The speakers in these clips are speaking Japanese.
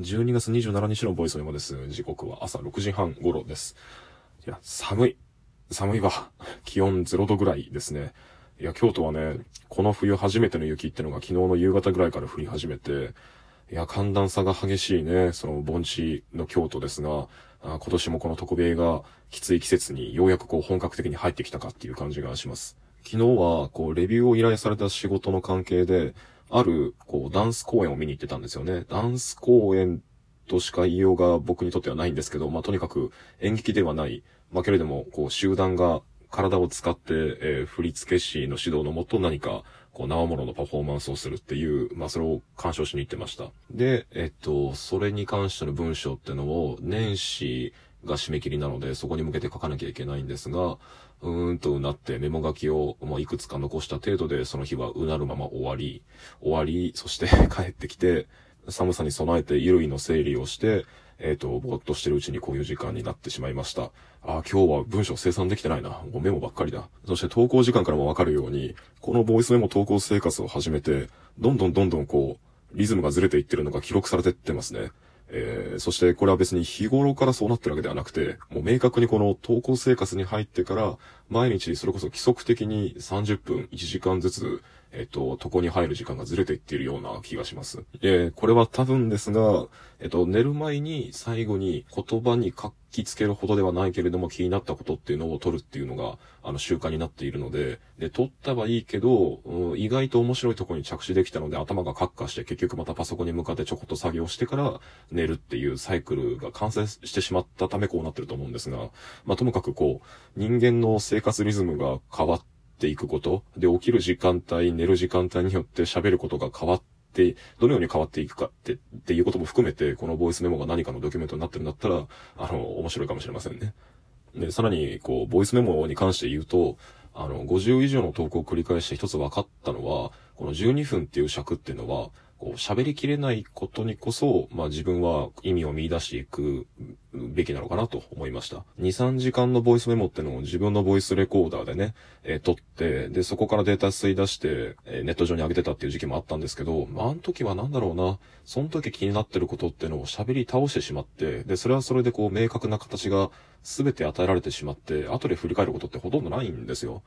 12月27日のボイスメモです。時刻は朝6時半頃です。いや、寒い。寒いわ。気温0度ぐらいですね。いや、京都はね、この冬初めての雪ってのが昨日の夕方ぐらいから降り始めて、いや、寒暖差が激しいね、その盆地の京都ですが、あ今年もこの特米がきつい季節にようやくこう本格的に入ってきたかっていう感じがします。昨日は、こう、レビューを依頼された仕事の関係で、ある、こう、ダンス公演を見に行ってたんですよね。ダンス公演としか言いようが僕にとってはないんですけど、まあ、とにかく演劇ではない。まあ、けれども、こう、集団が体を使って、えー振付師の指導のもと何か、こう、生物のパフォーマンスをするっていう、まあ、それを鑑賞しに行ってました。で、えっと、それに関しての文章ってのを、年始が締め切りなので、そこに向けて書かなきゃいけないんですが、うーんとうなってメモ書きをもういくつか残した程度で、その日はうなるまま終わり、終わり、そして 帰ってきて、寒さに備えて衣類の整理をして、えっ、と、ぼーっとしてるうちにこういう時間になってしまいました。あー今日は文章生産できてないな。もうメモばっかりだ。そして投稿時間からもわかるように、このボイスメモ投稿生活を始めて、どんどんどんどんこう、リズムがずれていってるのが記録されてってますね。えー、そしてこれは別に日頃からそうなってるわけではなくて、もう明確にこの投稿生活に入ってから、毎日それこそ規則的に30分、1時間ずつ、えっ、と、床に入る時間がずれていっているような気がします。で、これは多分ですが、えっ、と、寝る前に最後に言葉に書きつけるほどではないけれども気になったことっていうのを取るっていうのが、あの、習慣になっているので、で、取ったはいいけど、うん意外と面白いところに着地できたので頭がカッカして結局またパソコンに向かってちょこっと作業してから寝るっていうサイクルが完成してしまったためこうなってると思うんですが、まあ、ともかくこう、人間の生活リズムが変わっていくこと、で、起きる時間帯、寝る時間帯によって喋ることが変わって、でどのように変わっていくかって、っていうことも含めて、このボイスメモが何かのドキュメントになってるんだったら、あの、面白いかもしれませんね。で、さらに、こう、ボイスメモに関して言うと、あの、50以上の投稿を繰り返して一つ分かったのは、この12分っていう尺っていうのは、こう、喋りきれないことにこそ、まあ自分は意味を見出していくべきなのかなと思いました。2、3時間のボイスメモってのを自分のボイスレコーダーでね、えー撮って、で、そこからデータ吸い出して、えーネット上に上げてたっていう時期もあったんですけど、まあ、あの時はなんだろうな、その時気になってることってのを喋り倒してしまって、で、それはそれでこう、明確な形が全て与えられてしまって、後で振り返ることってほとんどないんですよ。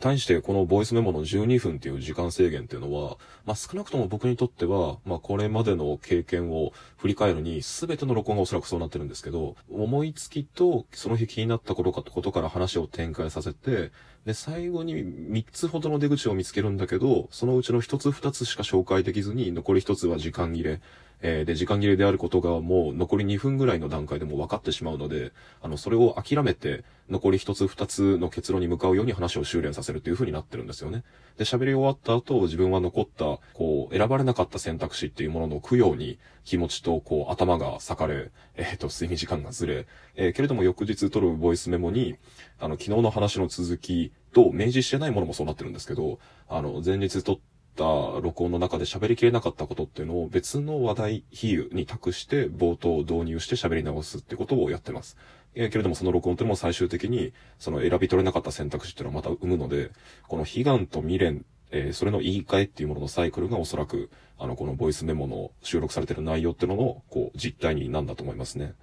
対してこのボイスメモの12分っていう時間制限っていうのは、まあ、少なくとも僕にとっては、まあ、これまでの経験を振り返るに、全ての録音がおそらくそうなってるんですけど、思いつきと、その日気になったことかことから話を展開させて、で、最後に3つほどの出口を見つけるんだけど、そのうちの1つ2つしか紹介できずに、残り1つは時間切れ。えーで、時間切れであることがもう残り2分ぐらいの段階でも分かってしまうので、あの、それを諦めて、残り1つ2つの結論に向かうように話を修練させるっていう風になってるんですよね。で、喋り終わった後、自分は残った、こう、選ばれなかった選択肢っていうものの供養に気持ちと、こう、頭が裂かれ、えっ、と、睡眠時間がずれ、えーけれども翌日取るボイスメモに、あの、昨日の話の続きと明示してないものもそうなってるんですけど、あの、前日取ったた録音の中で喋りきれなかったことっていうのを別の話題比喩に託して冒頭を導入して喋り直すってことをやってます。えーけれどもその録音っていうのも最終的にその選び取れなかった選択肢っていうのをまた生むので、この悲願と未練、えーそれの言い換えっていうもののサイクルがおそらく、あの、このボイスメモの収録されてる内容っていうのの、こう、実態になんだと思いますね。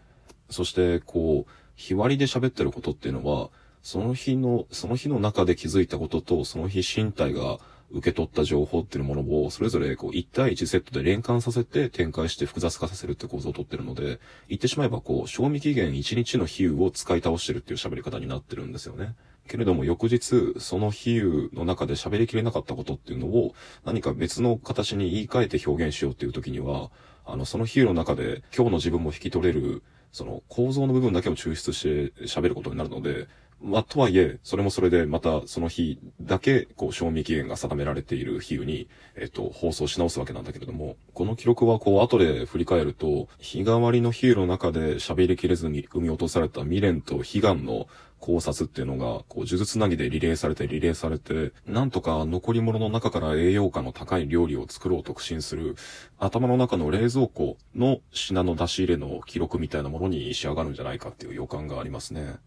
そして、こう、日割りで喋ってることっていうのは、その日の、その日の中で気づいたことと、その日身体が受け取った情報っていうものを、それぞれこう、1対1セットで連関させて展開して複雑化させるって構造をとってるので、言ってしまえばこう、賞味期限1日の比喩を使い倒してるっていう喋り方になってるんですよね。けれども翌日、その比喩の中で喋りきれなかったことっていうのを何か別の形に言い換えて表現しようっていう時には、あの、その比喩の中で今日の自分も引き取れる、その構造の部分だけを抽出して喋ることになるので、まあ、とはいえ、それもそれでまたその日だけ、こう、賞味期限が定められている比喩に、えっと、放送し直すわけなんだけれども、この記録はこう、後で振り返ると、日替わりの比喩の中で喋りきれずに生み落とされた未練と悲願の考察っていうのが、こう、呪術なぎでリレーされてリレーされて、なんとか残り物の中から栄養価の高い料理を作ろうと苦心する、頭の中の冷蔵庫の品の出し入れの記録みたいなものに仕上がるんじゃないかっていう予感がありますね。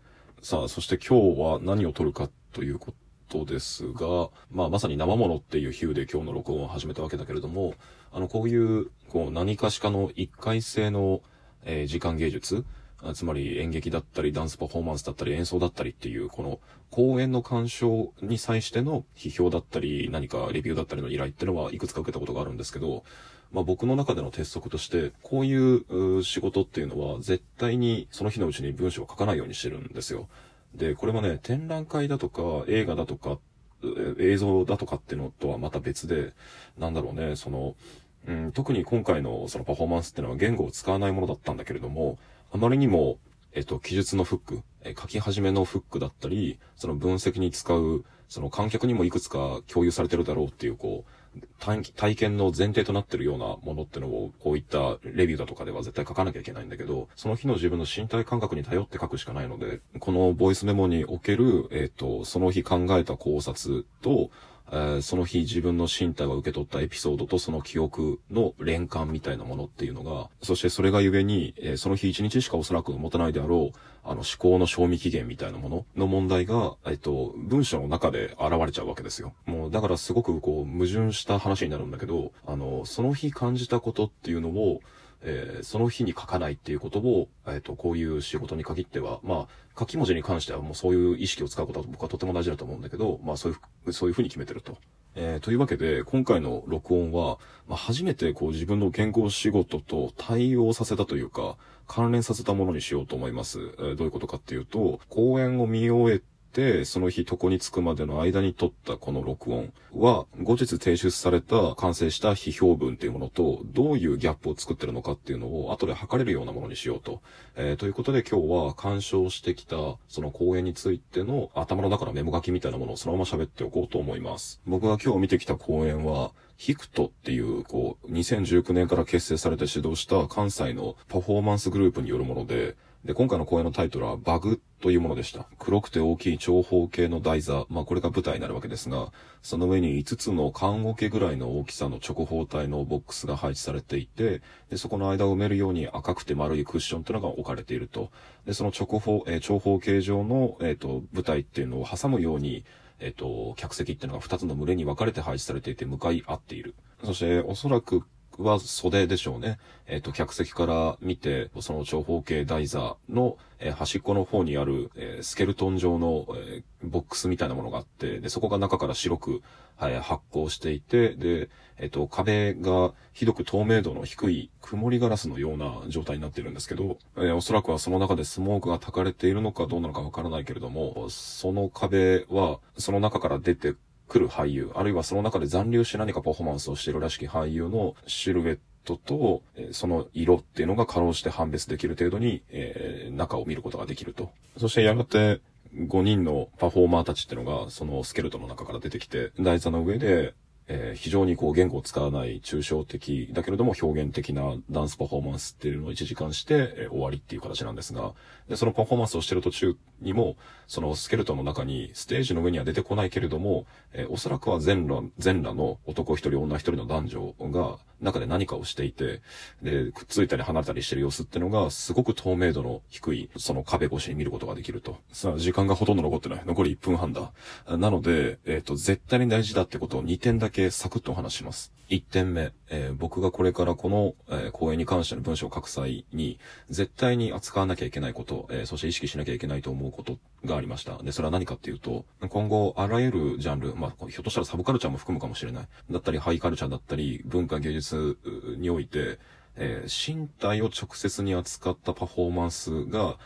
さあ、そして今日は何を撮るかというこトですが、まあまさに生物っていう比喩で今日の録音を始めたわけだけれども、あの、こういう、こう何かしかの一回性の、えー、時間芸術、つまり演劇だったり、ダンスパフォーマンスだったり、演奏だったりっていう、この公演の鑑賞に際しての批評だったり、何かレビューだったりの依頼ってのはいくつか受けたことがあるんですけど、まあ僕の中での鉄則として、こういう仕事っていうのは絶対にその日のうちに文章を書かないようにしてるんですよ。で、これはね、展覧会だとか映画だとか映像だとかっていうのとはまた別で、なんだろうね、その、うん、特に今回のそのパフォーマンスっていうのは言語を使わないものだったんだけれども、あまりにも、えっと、記述のフック、え書き始めのフックだったり、その分析に使う、その観客にもいくつか共有されてるだろうっていう、こう、体験の前提となってるようなものってのを、こういったレビューだとかでは絶対書かなきゃいけないんだけど、その日の自分の身体感覚に頼って書くしかないので、このボイスメモにおける、えっ、と、その日考えた考察と、えー、その日自分の身体が受け取ったエピソードとその記憶の連関みたいなものっていうのが、そしてそれがゆえに、えー、その日一日しかおそらく持たないであろう、あの思考の賞味期限みたいなものの問題が、えっと、文章の中で現れちゃうわけですよ。もう、だからすごくこう、矛盾した話になるんだけど、あの、その日感じたことっていうのを、えー、その日に書かないっていうことを、えっ、ー、と、こういう仕事に限っては、まあ、書き文字に関してはもうそういう意識を使うことは僕はとても大事だと思うんだけど、まあそういう、そういうふうに決めてると。えー、というわけで、今回の録音は、まあ、初めてこう自分の健康仕事と対応させたというか、関連させたものにしようと思います。えー、どういうことかっていうと、講演を見終えて、その日床に着くまでの間に撮ったこの録音は、後日提出された完成した批評文っていうものと、どういうギャップを作ってるのかっていうのを後で測れるようなものにしようと。えー、ということで今日は鑑賞してきたその講演についての頭の中のメモ書きみたいなものをそのまま喋っておこうと思います。僕が今日見てきた講演は、ヒクトっていう、こう、2019年から結成されて指導した関西のパフォーマンスグループによるもので、で、今回の公演のタイトルはバグっというものでした。黒くて大きい長方形の台座。まあこれが舞台になるわけですが、その上に5つの缶桶ぐらいの大きさの直方体のボックスが配置されていて、で、そこの間を埋めるように赤くて丸いクッションというのが置かれていると。で、その直方、えー、長方形状の、えっ、ー、と、舞台っていうのを挟むように、えっ、と、客席っていうのが2つの群れに分かれて配置されていて向かい合っている。そして、おそらくは袖でしょうね。えっ、ー、と、客席から見て、その長方形台座の、えー、端っこの方にある、えー、スケルトン状の、えボックスみたいなものがあって、で、そこが中から白く、はい、発光していて、で、えっ、と、壁がひどく透明度の低い曇りガラスのような状態になっているんですけど、えおそらくはその中でスモークが焚かれているのかどうなのかわからないけれども、その壁は、その中から出て来る俳優、あるいはその中で残留して何かパフォーマンスをしているらしき俳優のシルエットと、えその色っていうのが過労して判別できる程度に、えー、中を見ることができると。そしてやがて、5人のパフォーマーたちっていうのが、そのスケルトンの中から出てきて、台座の上で、えー、非常にこう言語を使わない抽象的だけれども表現的なダンスパフォーマンスっていうのを1時間して、えー、終わりっていう形なんですが、で、そのパフォーマンスをしてる途中にも、そのスケルトンの中にステージの上には出てこないけれども、えー、おそらくは全裸、全裸の男一人女一人の男女が中で何かをしていて、で、くっついたり離れたりしてる様子っていうのが、すごく透明度の低い、その壁越しに見ることができると。さあ、時間がほとんど残ってない。残り1分半だ。なので、えっ、ー、と、絶対に大事だってことを2点だけサクッとお話します。1点目、えー、僕がこれからこの、えー、講演に関しての文章を書く際に、絶対に扱わなきゃいけないこと、えー、そして意識しなきゃいけないと思うことがありました。で、それは何かっていうと、今後、あらゆるジャンル、まあ、ひょっとしたらサブカルチャーも含むかもしれない。だったり、ハイカルチャーだったり、文化芸術において、え、身体を直接に扱ったパフォーマンスが、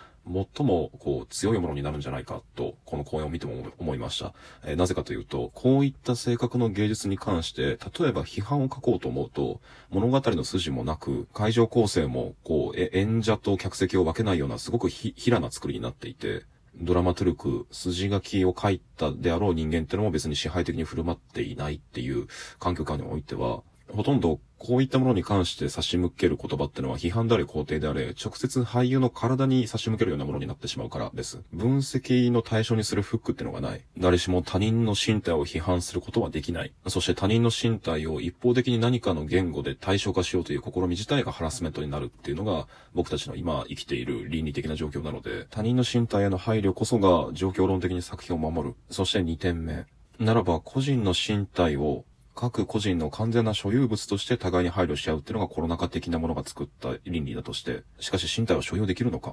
最もこう強いものになるんじゃないかと、この講演を見ても思いました。えー、なぜかというと、こういった性格の芸術に関して、例えば批判を書こうと思うと、物語の筋もなく、会場構成も、こう、え演者と客席を分けないようなすごく平な作りになっていて、ドラマトゥルク、筋書きを書いたであろう人間ってのも別に支配的に振る舞っていないっていう環境下においては、ほとんどこういったものに関して差し向ける言葉ってのは批判であれ肯定であれ、直接俳優の体に差し向けるようなものになってしまうからです。分析の対象にするフックってのがない。誰しも他人の身体を批判することはできない。そして他人の身体を一方的に何かの言語で対象化しようという試み自体がハラスメントになるっていうのが僕たちの今生きている倫理的な状況なので、他人の身体への配慮こそが状況論的に作品を守る。そして2点目。ならば個人の身体を各個人の完全な所有物として互いに配慮し合うっていうのがコロナ禍的なものが作った倫理だとして、しかし身体は所有できるのか？